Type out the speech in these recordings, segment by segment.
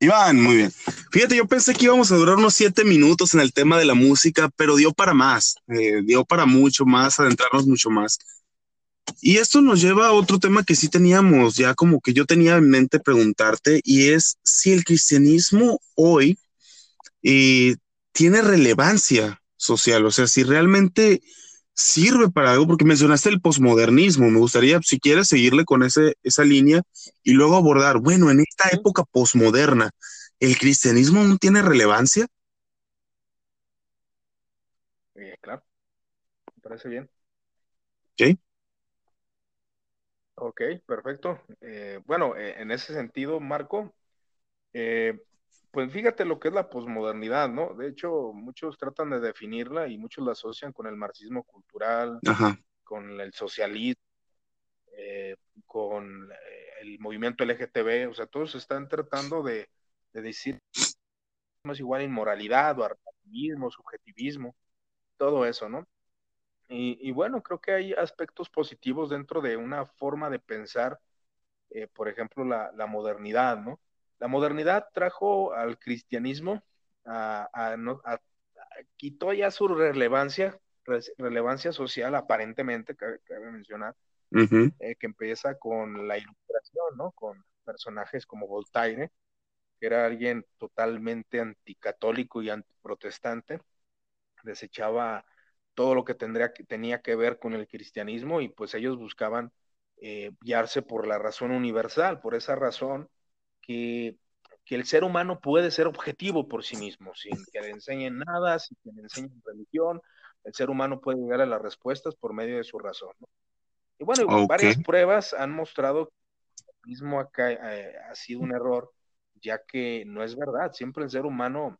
Iván, muy bien. Fíjate, yo pensé que íbamos a durar unos siete minutos en el tema de la música, pero dio para más, eh, dio para mucho más, adentrarnos mucho más. Y esto nos lleva a otro tema que sí teníamos, ya como que yo tenía en mente preguntarte, y es si el cristianismo hoy eh, tiene relevancia social, o sea, si realmente sirve para algo, porque mencionaste el posmodernismo, me gustaría, si quieres, seguirle con ese, esa línea y luego abordar, bueno, en esta época posmoderna, ¿el cristianismo no tiene relevancia? Eh, claro, me parece bien. ¿Sí? Ok, perfecto. Eh, bueno, eh, en ese sentido, Marco, pues fíjate lo que es la posmodernidad, ¿no? De hecho, muchos tratan de definirla y muchos la asocian con el marxismo cultural, con el socialismo, eh, con eh, el movimiento LGTB, o sea, todos están tratando de, decir es igual inmoralidad o armativismo, subjetivismo, todo eso, ¿no? Y, bueno, creo que hay aspectos positivos dentro de una forma de pensar, eh, por ejemplo, la, la modernidad, ¿no? La modernidad trajo al cristianismo, a, quitó ya su relevancia, relevancia social aparentemente, cabe, mencionar, eh, que empieza con la ilustración, ¿no? Con personajes como Voltaire, que era alguien totalmente anticatólico y antiprotestante, desechaba todo lo que, tendría, tenía que ver con el cristianismo y pues ellos buscaban eh, guiarse por la razón universal, por esa razón que, el ser humano puede ser objetivo por sí mismo, sin que le enseñen nada, sin que le enseñen religión, el ser humano puede llegar a las respuestas por medio de su razón. Y bueno, varias pruebas han mostrado que el mismo acá eh, ha sido un error, ya que no es verdad, siempre el ser humano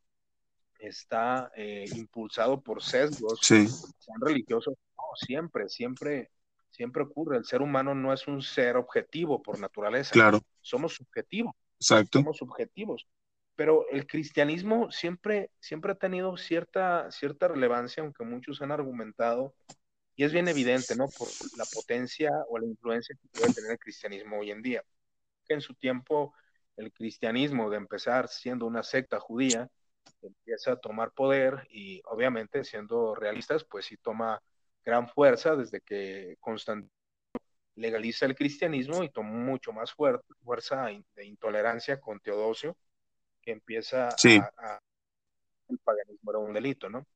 está eh, impulsado por sesgos, sean religiosos, no, siempre, siempre, siempre ocurre. El ser humano no es un ser objetivo por naturaleza. Claro. Somos subjetivos. Exacto. Somos subjetivos. Pero el cristianismo siempre, siempre ha tenido cierta, cierta relevancia, aunque muchos han argumentado, y es bien evidente, ¿no? Por la potencia o la influencia que puede tener el cristianismo hoy en día. En su tiempo el cristianismo, de empezar siendo una secta judía, empieza a tomar poder y obviamente siendo realistas, pues sí toma gran fuerza desde que Constantino legaliza el cristianismo y toma mucho más fuerza de intolerancia con Teodosio, que empieza a, el paganismo era un delito, ¿no?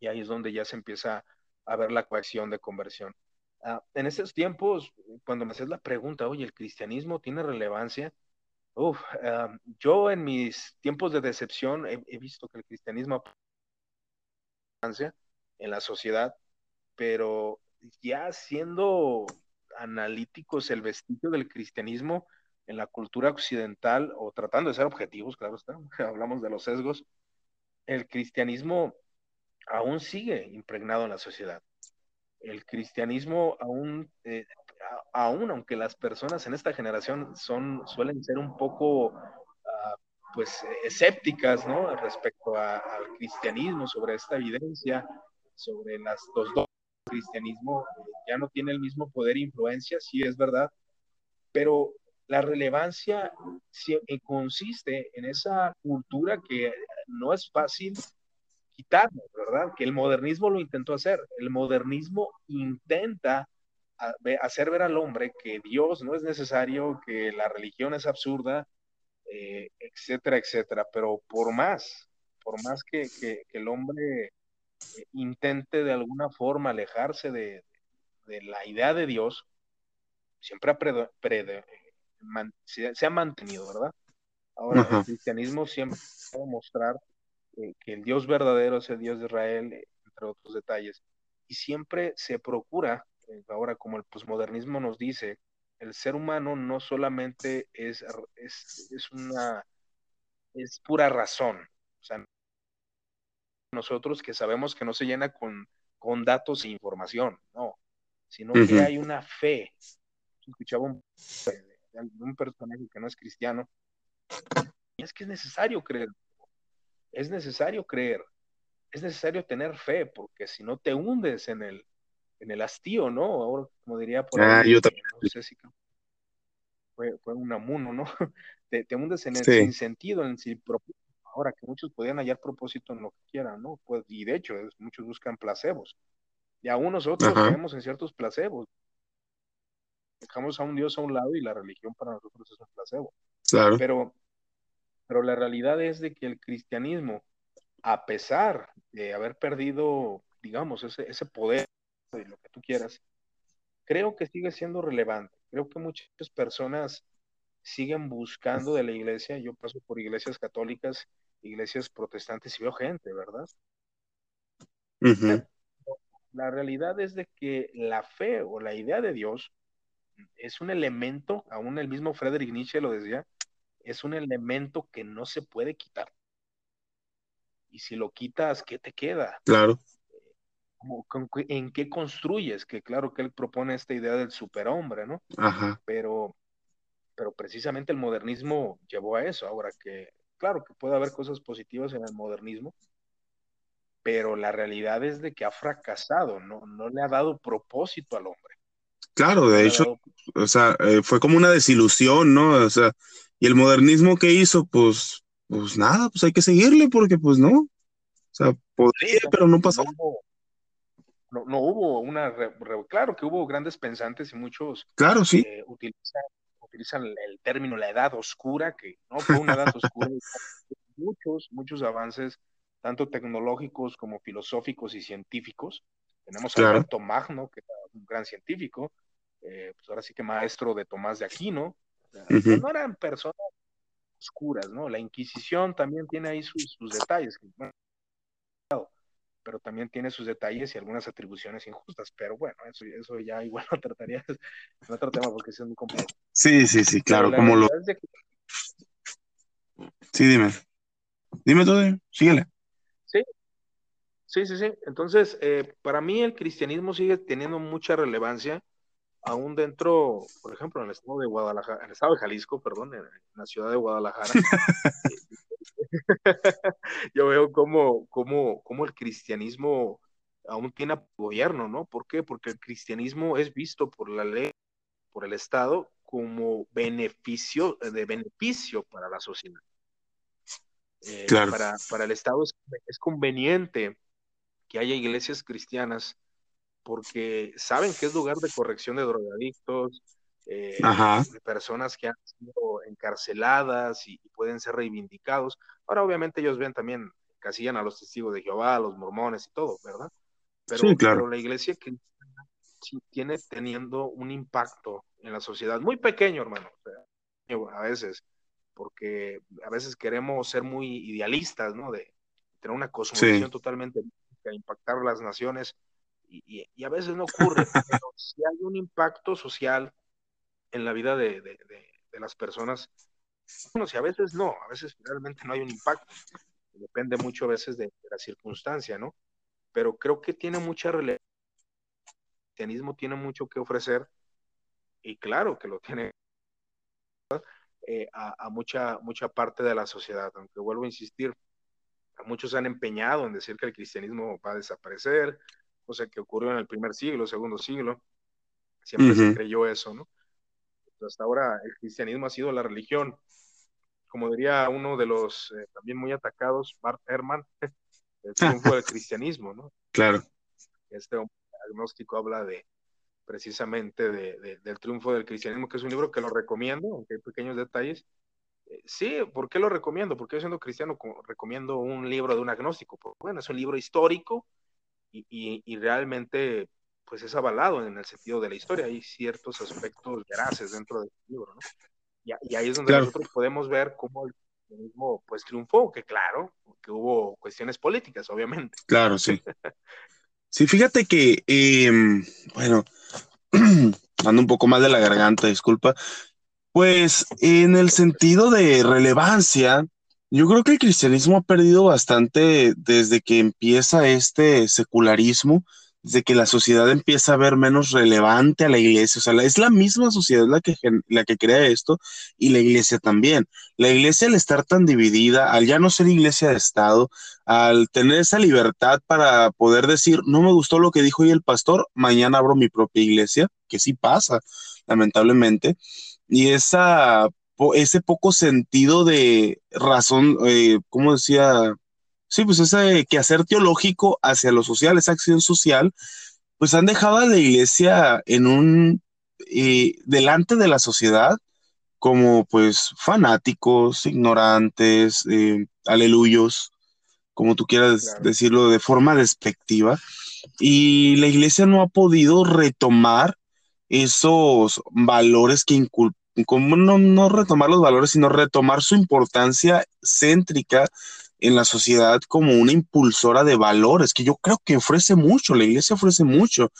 Y ahí es donde ya se empieza a ver la coacción de conversión. Ah, en esos tiempos, cuando me haces la pregunta, oye, ¿el cristianismo tiene relevancia? Uf, ah, yo en mis tiempos de decepción he, he visto que el cristianismo en la sociedad, pero ya siendo analíticos el vestigio del cristianismo en la cultura occidental, o tratando de ser objetivos, claro está, hablamos de los sesgos, el cristianismo aún sigue impregnado en la sociedad. El cristianismo aún, eh, aún aunque las personas en esta generación son, suelen ser un poco, ah, pues, escépticas, ¿no? Respecto al cristianismo, sobre esta evidencia, sobre las, dos cristianismo ya no tiene el mismo poder e influencia, sí es verdad, pero la relevancia eh, consiste en esa cultura que no es fácil quitarnos, ¿verdad? Que el modernismo lo intentó hacer. El modernismo intenta hacer ver al hombre que Dios no es necesario, que la religión es absurda, eh, etcétera, etcétera. Pero por más, por más que el hombre intente de alguna forma alejarse de, la idea de Dios, siempre ha se, ha mantenido, ¿verdad? Ahora, el cristianismo siempre va a mostrar que el Dios verdadero es el Dios de Israel, entre otros detalles, y siempre se procura, eh, ahora como el posmodernismo nos dice, el ser humano no solamente es, es, es una, es pura razón, o sea, nosotros que sabemos que no se llena con, con datos e información, no, sino que hay una fe. Escuchaba un, un personaje que no es cristiano, y es que es necesario creer, es necesario creer, es necesario tener fe, porque si no te hundes en el, en el hastío, ¿no? Ahora, como diría por ah, ahí, yo también. fue, fue un amuno, ¿no? Te, te hundes en el sin sentido, en el propósito. Ahora que muchos podían hallar propósito en lo que quieran, ¿no? Pues, y de hecho, muchos buscan placebos. Y aún nosotros creemos en ciertos placebos. Dejamos a un Dios a un lado y la religión para nosotros es un placebo. Claro. Pero, pero la realidad es de que el cristianismo, a pesar de haber perdido, digamos, ese, ese poder de lo que tú quieras, creo que sigue siendo relevante. Creo que muchas personas siguen buscando de la iglesia. Yo paso por iglesias católicas, iglesias protestantes y veo gente, ¿verdad? La realidad es de que la fe o la idea de Dios es un elemento, aún el mismo Friedrich Nietzsche lo decía, es un elemento que no se puede quitar. Y si lo quitas, ¿qué te queda? Claro. ¿En qué construyes? Que claro que él propone esta idea del superhombre, ¿no? Ajá. Pero, pero precisamente el modernismo llevó a eso. Ahora que, claro que puede haber cosas positivas en el modernismo, pero la realidad es de que ha fracasado, no, no le ha dado propósito al hombre. Claro, de hecho, o sea, eh, fue como una desilusión, ¿no? O sea, y el modernismo que hizo, pues, pues nada, pues hay que seguirle porque pues no. O sea, podría, pero no pasó. No, no, hubo una, claro que hubo grandes pensantes y muchos claro, sí. Eh, utilizan, utilizan el término la edad oscura, que no fue una edad oscura, muchos, muchos avances, tanto tecnológicos como filosóficos y científicos. Tenemos a Alberto Magno, que era un gran científico, eh, pues ahora sí que maestro de Tomás de Aquino, no eran personas oscuras, ¿no? La Inquisición también tiene ahí sus, detalles, pero también tiene sus detalles y algunas atribuciones injustas, pero bueno, eso, eso ya igual lo trataría en otro tema porque es muy complejo. Sí, sí, sí, claro, como lo... Sí, dime. Dime todo, síguele. Sí, sí, sí, sí. Entonces, eh, para mí el cristianismo sigue teniendo mucha relevancia aún dentro, por ejemplo, en el estado de Guadalajara, en el estado de Jalisco, perdón, en, la ciudad de Guadalajara, yo veo cómo, cómo, cómo, el cristianismo aún tiene gobierno, ¿no? ¿Por qué? Porque el cristianismo es visto por la ley, por el Estado, como beneficio, de beneficio para la sociedad. Eh, claro. para, para, el Estado es, es conveniente que haya iglesias cristianas porque saben que es lugar de corrección de drogadictos, eh, de personas que han sido encarceladas y, pueden ser reivindicados. Ahora, obviamente, ellos ven también, casillan a los testigos de Jehová, a los mormones y todo, ¿verdad? Pero, sí, claro. pero la iglesia que sí tiene teniendo un impacto en la sociedad muy pequeño, hermano, a veces, porque a veces queremos ser muy idealistas, ¿no? De tener una cosmovisión totalmente totalmente impactar las naciones y, a veces no ocurre, pero si hay un impacto social en la vida de, las personas, bueno, si a veces no, a veces realmente no hay un impacto, depende mucho a veces de, la circunstancia, ¿no? Pero creo que tiene mucha relevancia, el cristianismo tiene mucho que ofrecer, y claro que lo tiene eh, a, mucha, mucha parte de la sociedad, aunque vuelvo a insistir, muchos han empeñado en decir que el cristianismo va a desaparecer, cosa que ocurrió en el primer siglo, segundo siglo. Siempre se creyó eso, ¿no? Hasta ahora el cristianismo ha sido la religión, como diría uno de los eh, también muy atacados, Bart Ehrman, el triunfo del cristianismo, ¿no? Claro. Este agnóstico habla de precisamente de, del triunfo del cristianismo, que es un libro que lo recomiendo, aunque hay pequeños detalles. Eh, sí, ¿por qué lo recomiendo? Porque yo siendo cristiano recomiendo un libro de un agnóstico. Porque, bueno, es un libro histórico, y, realmente pues es avalado en el sentido de la historia. Hay ciertos aspectos veraces dentro del libro, ¿no? Y, ahí es donde nosotros podemos ver cómo el mismo pues triunfó, que claro, que hubo cuestiones políticas, obviamente. Claro, sí. Sí, fíjate que, em, bueno, ando un poco mal de la garganta, disculpa. Pues en el sentido de relevancia, yo creo que el cristianismo ha perdido bastante desde que empieza este secularismo, desde que la sociedad empieza a ver menos relevante a la iglesia. O sea, es la misma sociedad la que, la que crea esto y la iglesia también. La iglesia al estar tan dividida, al ya no ser iglesia de Estado, al tener esa libertad para poder decir, no me gustó lo que dijo hoy el pastor, mañana abro mi propia iglesia, que sí pasa, lamentablemente y esa, ese poco sentido de razón, eh, ¿cómo decía? Sí, pues ese quehacer teológico hacia lo social, esa acción social, pues han dejado a la iglesia en un, eh, delante de la sociedad, como pues fanáticos, ignorantes, eh, aleluyos, como tú quieras decirlo, de forma despectiva. Y la iglesia no ha podido retomar esos valores que inculpan, como no, no retomar los valores, sino retomar su importancia céntrica en la sociedad como una impulsora de valores, que yo creo que ofrece mucho, la iglesia ofrece mucho,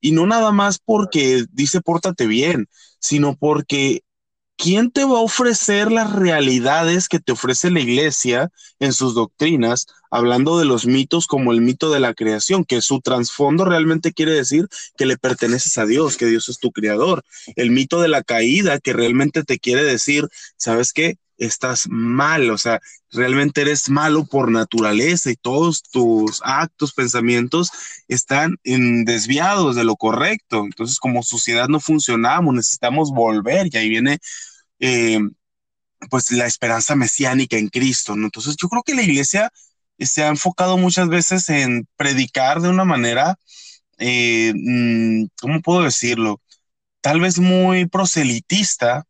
y no nada más porque dice pórtate bien, sino porque ¿quién te va a ofrecer las realidades que te ofrece la iglesia en sus doctrinas, hablando de los mitos como el mito de la creación, que su trasfondo realmente quiere decir que le perteneces a Dios, que Dios es tu creador? El mito de la caída, que realmente te quiere decir, ¿sabes qué? Estás mal, o sea, realmente eres malo por naturaleza y todos tus actos, pensamientos están desviados de lo correcto. Entonces, como sociedad no funcionamos, necesitamos volver y ahí viene eh, pues la esperanza mesiánica en Cristo, ¿no? Entonces yo creo que la iglesia se ha enfocado muchas veces en predicar de una manera, eh, mm, ¿cómo puedo decirlo? Tal vez muy proselitista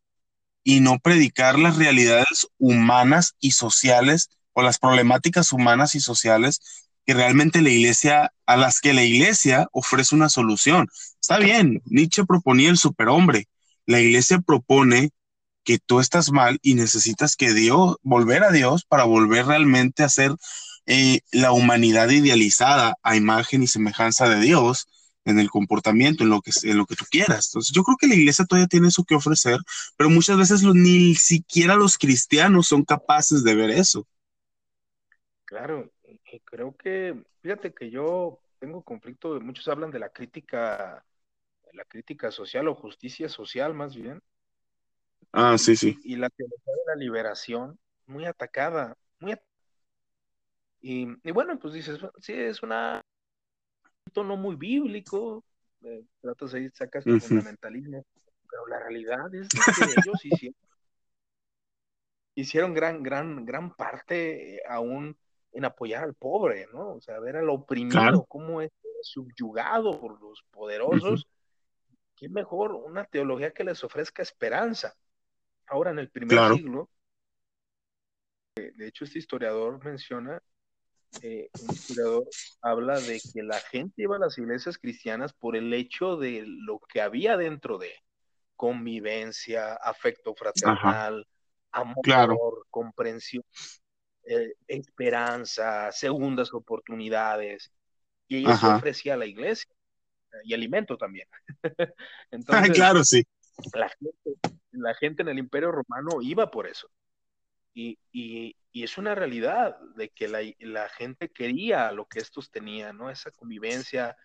y no predicar las realidades humanas y sociales o las problemáticas humanas y sociales que realmente la iglesia, a las que la iglesia ofrece una solución. Está bien, Nietzsche proponía el superhombre, la iglesia propone que tú estás mal y necesitas que Dios, volver a Dios para volver realmente a ser eh, la humanidad idealizada a imagen y semejanza de Dios en el comportamiento, en lo que, en lo que tú quieras. Entonces, yo creo que la iglesia todavía tiene eso que ofrecer, pero muchas veces ni siquiera los cristianos son capaces de ver eso. Claro, y creo que, fíjate que yo tengo conflicto, muchos hablan de la crítica, la crítica social o justicia social más bien, Ah, sí, sí. Y la teología de la liberación, muy atacada, muy y, y, bueno, pues dices, sí, es una, un tono muy bíblico, eh, tratas ahí, sacas tu fundamentalismo, pero la realidad es que ellos hicieron, hicieron gran, gran, gran parte eh, aún en apoyar al pobre, ¿no? O sea, ver al oprimido, cómo es subyugado por los poderosos. ¿Qué mejor una teología que les ofrezca esperanza? Ahora, en el primer siglo, de hecho, este historiador menciona, eh, un historiador habla de que la gente iba a las iglesias cristianas por el hecho de lo que había dentro de convivencia, afecto fraternal, amor, comprensión, eh, esperanza, segundas oportunidades. Y eso ofrecía a la iglesia y alimento también. Entonces, claro, sí. La gente, la gente en el Imperio Romano iba por eso. Y, es una realidad de que la, gente quería lo que estos tenían, ¿no? Esa convivencia.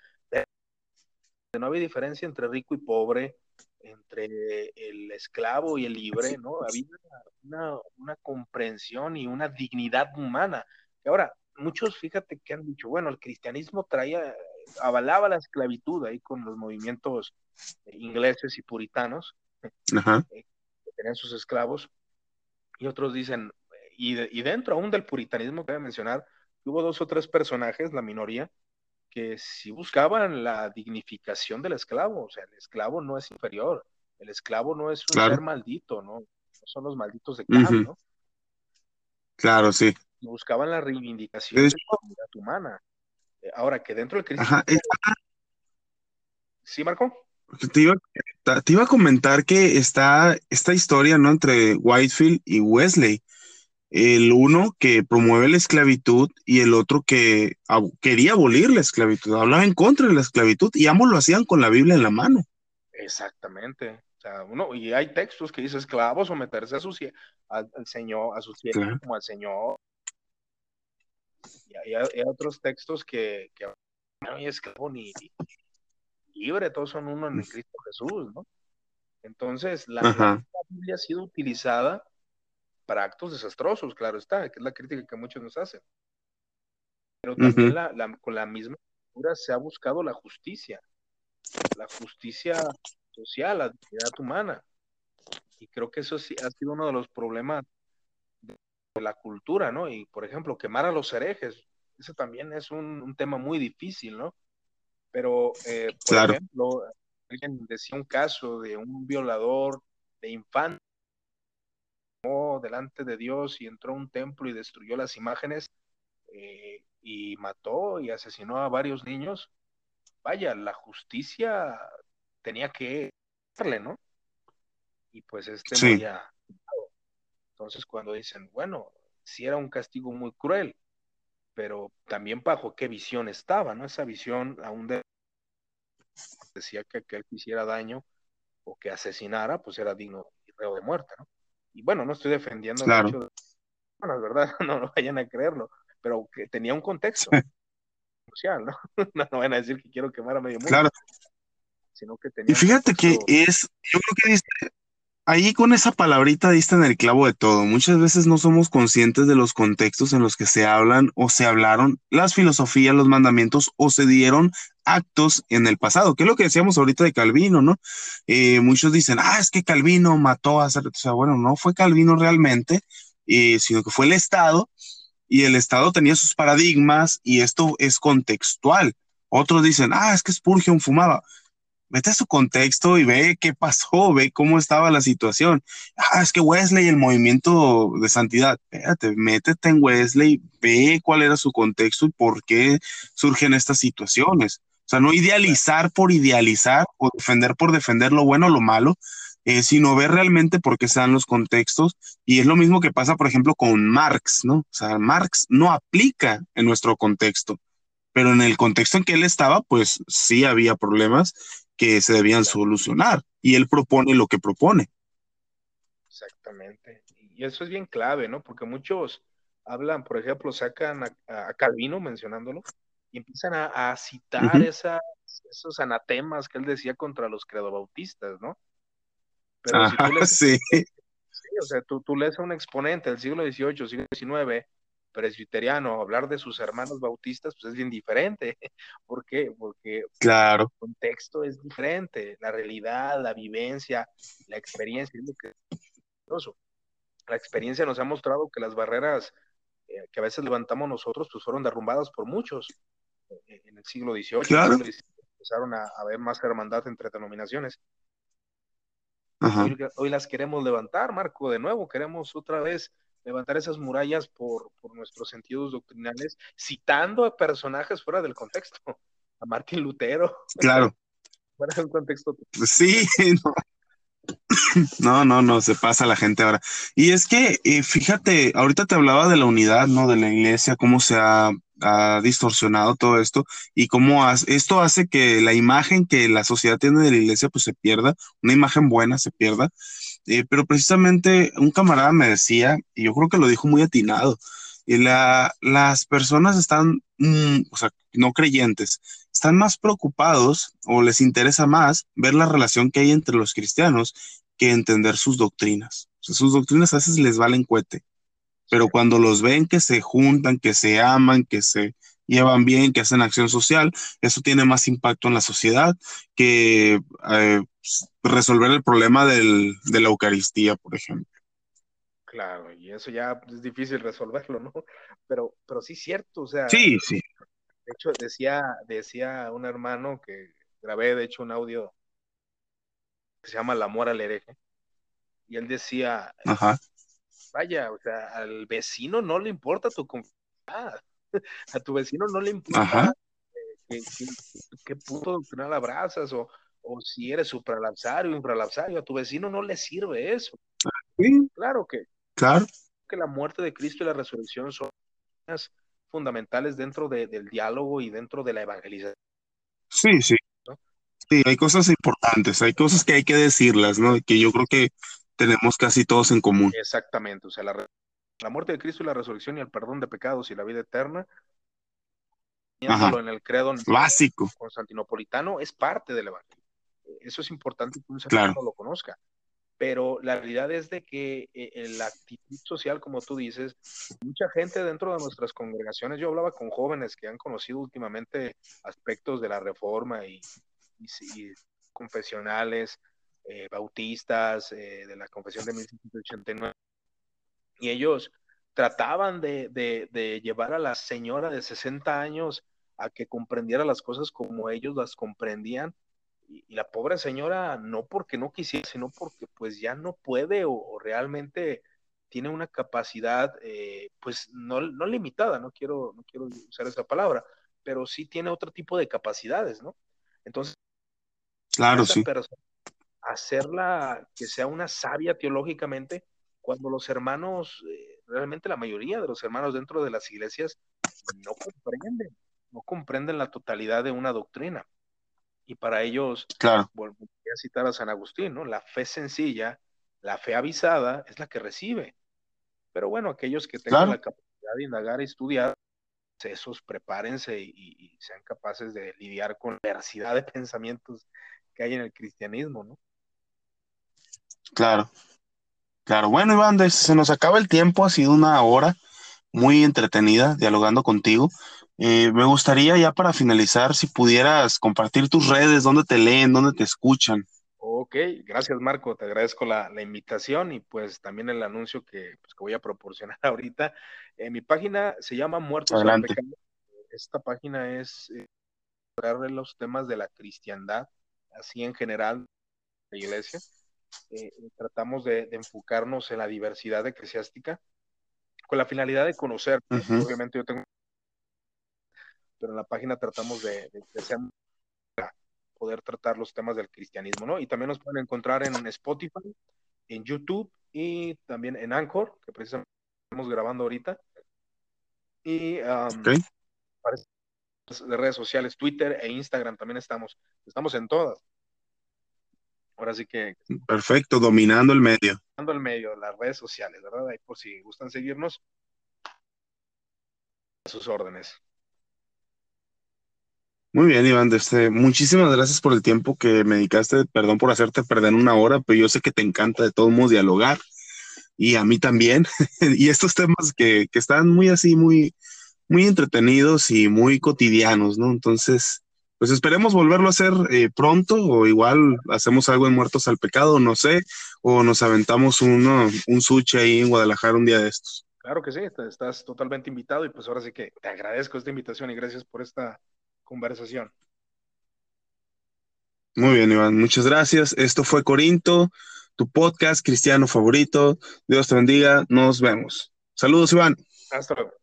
no había diferencia entre rico y pobre, entre el esclavo y el libre, ¿no? Había una, comprensión y una dignidad humana. Y ahora, muchos, fíjate que han dicho, bueno, el cristianismo traía, avalaba la esclavitud ahí con los movimientos ingleses y puritanos, eh, que tenían sus esclavos, y otros dicen, y, dentro aún del puritanismo que voy a mencionar, hubo dos o tres personajes, la minoría, que sí buscaban la dignificación del esclavo, o sea, el esclavo no es inferior, el esclavo no es un ser maldito, ¿no? son los malditos de Cam, ¿no? Claro, sí. Buscaban la reivindicación de la comunidad humana. Ahora que dentro del cristianismo... ¿Sí, Marco? Te iba, a comentar que está esta historia, ¿no? Entre Whitefield y Wesley. El uno que promueve la esclavitud y el otro que quería abolir la esclavitud, hablaba en contra de la esclavitud y ambos lo hacían con la Biblia en la mano. Exactamente. O sea, uno, y hay textos que dice esclavo someterse a su al, Señor, a su siervo como al Señor. Y hay, otros textos que, que no hay esclavo ni, libre, todos son uno en Cristo Jesús, ¿no? Entonces, la, Biblia ha sido utilizada para actos desastrosos, claro está, que es la crítica que muchos nos hacen. Pero también con la misma cultura se ha buscado la justicia, la justicia social, la dignidad humana. Y creo que eso sí ha sido uno de los problemas de la cultura, ¿no? Y, por ejemplo, quemar a los herejes, eso también es un, tema muy difícil, ¿no? Pero, eh, por ejemplo, alguien decía un caso de un violador de infantes delante de Dios y entró a un templo y destruyó las imágenes eh, y mató y asesinó a varios niños. Vaya, la justicia tenía que darle, ¿no? Y pues este sí. Entonces cuando dicen, bueno, si era un castigo muy cruel, pero también bajo qué visión estaba, ¿no? Esa visión aún de... decía que aquel que hiciera daño o que asesinara, pues era digno y reo de muerte, ¿no? Y bueno, no estoy defendiendo el hecho de... Bueno, es verdad, no, no vayan a creerlo, pero que tenía un contexto social, ¿no? no, no van a decir que quiero quemar a medio mundo. Claro. Sino que tenía y fíjate que es, yo creo que dice, ahí con esa palabrita diste en el clavo de todo. Muchas veces no somos conscientes de los contextos en los que se hablan o se hablaron las filosofías, los mandamientos o se dieron actos en el pasado, que es lo que decíamos ahorita de Calvino, ¿no? Eh, muchos dicen, ah, es que Calvino mató a... O sea, bueno, no fue Calvino realmente, eh, sino que fue el Estado y el Estado tenía sus paradigmas y esto es contextual. Otros dicen, ah, es que Spurgeon fumaba. Vete su contexto y ve qué pasó, ve cómo estaba la situación. Ah, es que Wesley, el movimiento de santidad. Espérate, métete en Wesley, ve cuál era su contexto y por qué surgen estas situaciones. O sea, no idealizar por idealizar o defender por defender lo bueno o lo malo, eh, sino ver realmente por qué se dan los contextos. Y es lo mismo que pasa, por ejemplo, con Marx, ¿no? O sea, Marx no aplica en nuestro contexto, pero en el contexto en que él estaba, pues sí había problemas que se debían solucionar y él propone lo que propone. Exactamente. Y eso es bien clave, ¿no? Porque muchos hablan, por ejemplo, sacan a, Calvino mencionándolo y empiezan a, citar esos anatemas que él decía contra los credobautistas, ¿no? Pero si tú lees, sí. o sea, tú, tú, lees a un exponente del siglo XVIII, siglo XIX, presbiteriano, hablar de sus hermanos bautistas, pues es bien diferente. ¿Por qué? Porque claro. el contexto es diferente, la realidad, la vivencia, la experiencia, es lo que La experiencia nos ha mostrado que las barreras eh, que a veces levantamos nosotros, pues fueron derrumbadas por muchos eh, en el siglo XVIII. Claro. Empezaron a haber más hermandad entre denominaciones. Hoy, las queremos levantar, Marco, de nuevo, queremos otra vez levantar esas murallas por, nuestros sentidos doctrinales, citando a personajes fuera del contexto, a Martín Lutero. Claro. fuera del contexto. Sí, no. no, no, se pasa la gente ahora. Y es que, eh, fíjate, ahorita te hablaba de la unidad, ¿no? De la iglesia, cómo se ha ha distorsionado todo esto y cómo esto hace que la imagen que la sociedad tiene de la iglesia pues se pierda, una imagen buena se pierda. Eh, pero precisamente un camarada me decía, y yo creo que lo dijo muy atinado, y la, las personas están, mm, o sea, no creyentes, están más preocupados o les interesa más ver la relación que hay entre los cristianos que entender sus doctrinas. O sea, sus doctrinas a veces les valen cuete pero cuando los ven que se juntan, que se aman, que se llevan bien, que hacen acción social, eso tiene más impacto en la sociedad que eh, resolver el problema del, de la Eucaristía, por ejemplo. Claro, y eso ya es difícil resolverlo, ¿no? Pero, pero sí es cierto, o sea. Sí, sí. De hecho, decía, decía un hermano que grabé, de hecho, un audio que se llama El amor al hereje, y él decía, Ajá vaya, o sea, al vecino no le importa tu confianza, a tu vecino no le importa eh, qué, punto doctrinal abrazas o, o si eres supralapsario o infralapsario, a tu vecino no le sirve eso. Claro que, claro. que la muerte de Cristo y la resurrección son fundamentales dentro del diálogo y dentro de la evangelización. Sí, sí. Sí, hay cosas importantes, hay cosas que hay que decirlas, ¿no? Que yo creo que tenemos casi todos en común. Exactamente, o sea, la, muerte de Cristo y la resurrección y el perdón de pecados y la vida eterna, en el credo básico constantinopolitano, es parte del evangelio. Eso es importante que un claro. lo conozca. Pero la realidad es de que eh, la actitud social, como tú dices, mucha gente dentro de nuestras congregaciones, yo hablaba con jóvenes que han conocido últimamente aspectos de la reforma y, y confesionales, eh, bautistas, eh, de la confesión de 1789, y ellos trataban de, de, llevar a la señora de 60 años a que comprendiera las cosas como ellos las comprendían, y, la pobre señora no porque no quisiera, sino porque pues ya no puede o, realmente tiene una capacidad eh, pues no, no, limitada, no quiero, no quiero usar esa palabra, pero sí tiene otro tipo de capacidades, ¿no? Entonces, claro, sí hacerla que sea una sabia teológicamente, cuando los hermanos, eh, realmente la mayoría de los hermanos dentro de las iglesias no comprenden, no comprenden la totalidad de una doctrina. Y para ellos, claro. voy a citar a San Agustín, ¿no? La fe sencilla, la fe avisada es la que recibe. Pero bueno, aquellos que tengan la capacidad de indagar y estudiar, esos prepárense y, y, sean capaces de lidiar con la diversidad de pensamientos que hay en el cristianismo, ¿no? Claro, claro. Bueno, Iván, se nos acaba el tiempo, ha sido una hora muy entretenida dialogando contigo. Eh, me gustaría ya para finalizar, si pudieras compartir tus redes, dónde te leen, dónde te escuchan. Ok, gracias Marco, te agradezco la, invitación y pues también el anuncio que, pues, que voy a proporcionar ahorita. Eh, mi página se llama Muertos Adelante. Esta página es eh, los temas de la cristiandad, así en general, la iglesia. Eh, tratamos de, enfocarnos en la diversidad eclesiástica con la finalidad de conocer. Obviamente yo tengo, pero en la página tratamos de, poder tratar los temas del cristianismo, ¿no? Y también nos pueden encontrar en Spotify, en YouTube y también en Anchor, que precisamente estamos grabando ahorita. Y um, de redes sociales, Twitter e Instagram también estamos. Estamos en todas. Ahora sí que. Perfecto, dominando el medio. Dominando el medio, las redes sociales, ¿verdad? Ahí por si gustan seguirnos, a sus órdenes. Muy bien, Iván. Este, muchísimas gracias por el tiempo que me dedicaste. Perdón por hacerte perder una hora, pero yo sé que te encanta de todos modos dialogar y a mí también. y estos temas que, que, están muy así, muy, muy entretenidos y muy cotidianos, ¿no? Entonces, pues esperemos volverlo a hacer eh, pronto o igual hacemos algo en Muertos al Pecado, no sé, o nos aventamos uno, un sushi ahí en Guadalajara un día de estos. Claro que sí, estás totalmente invitado y pues ahora sí que te agradezco esta invitación y gracias por esta conversación. Muy bien, Iván, muchas gracias. Esto fue Corinto, tu podcast cristiano favorito. Dios te bendiga, nos vemos. Saludos, Iván. Hasta luego.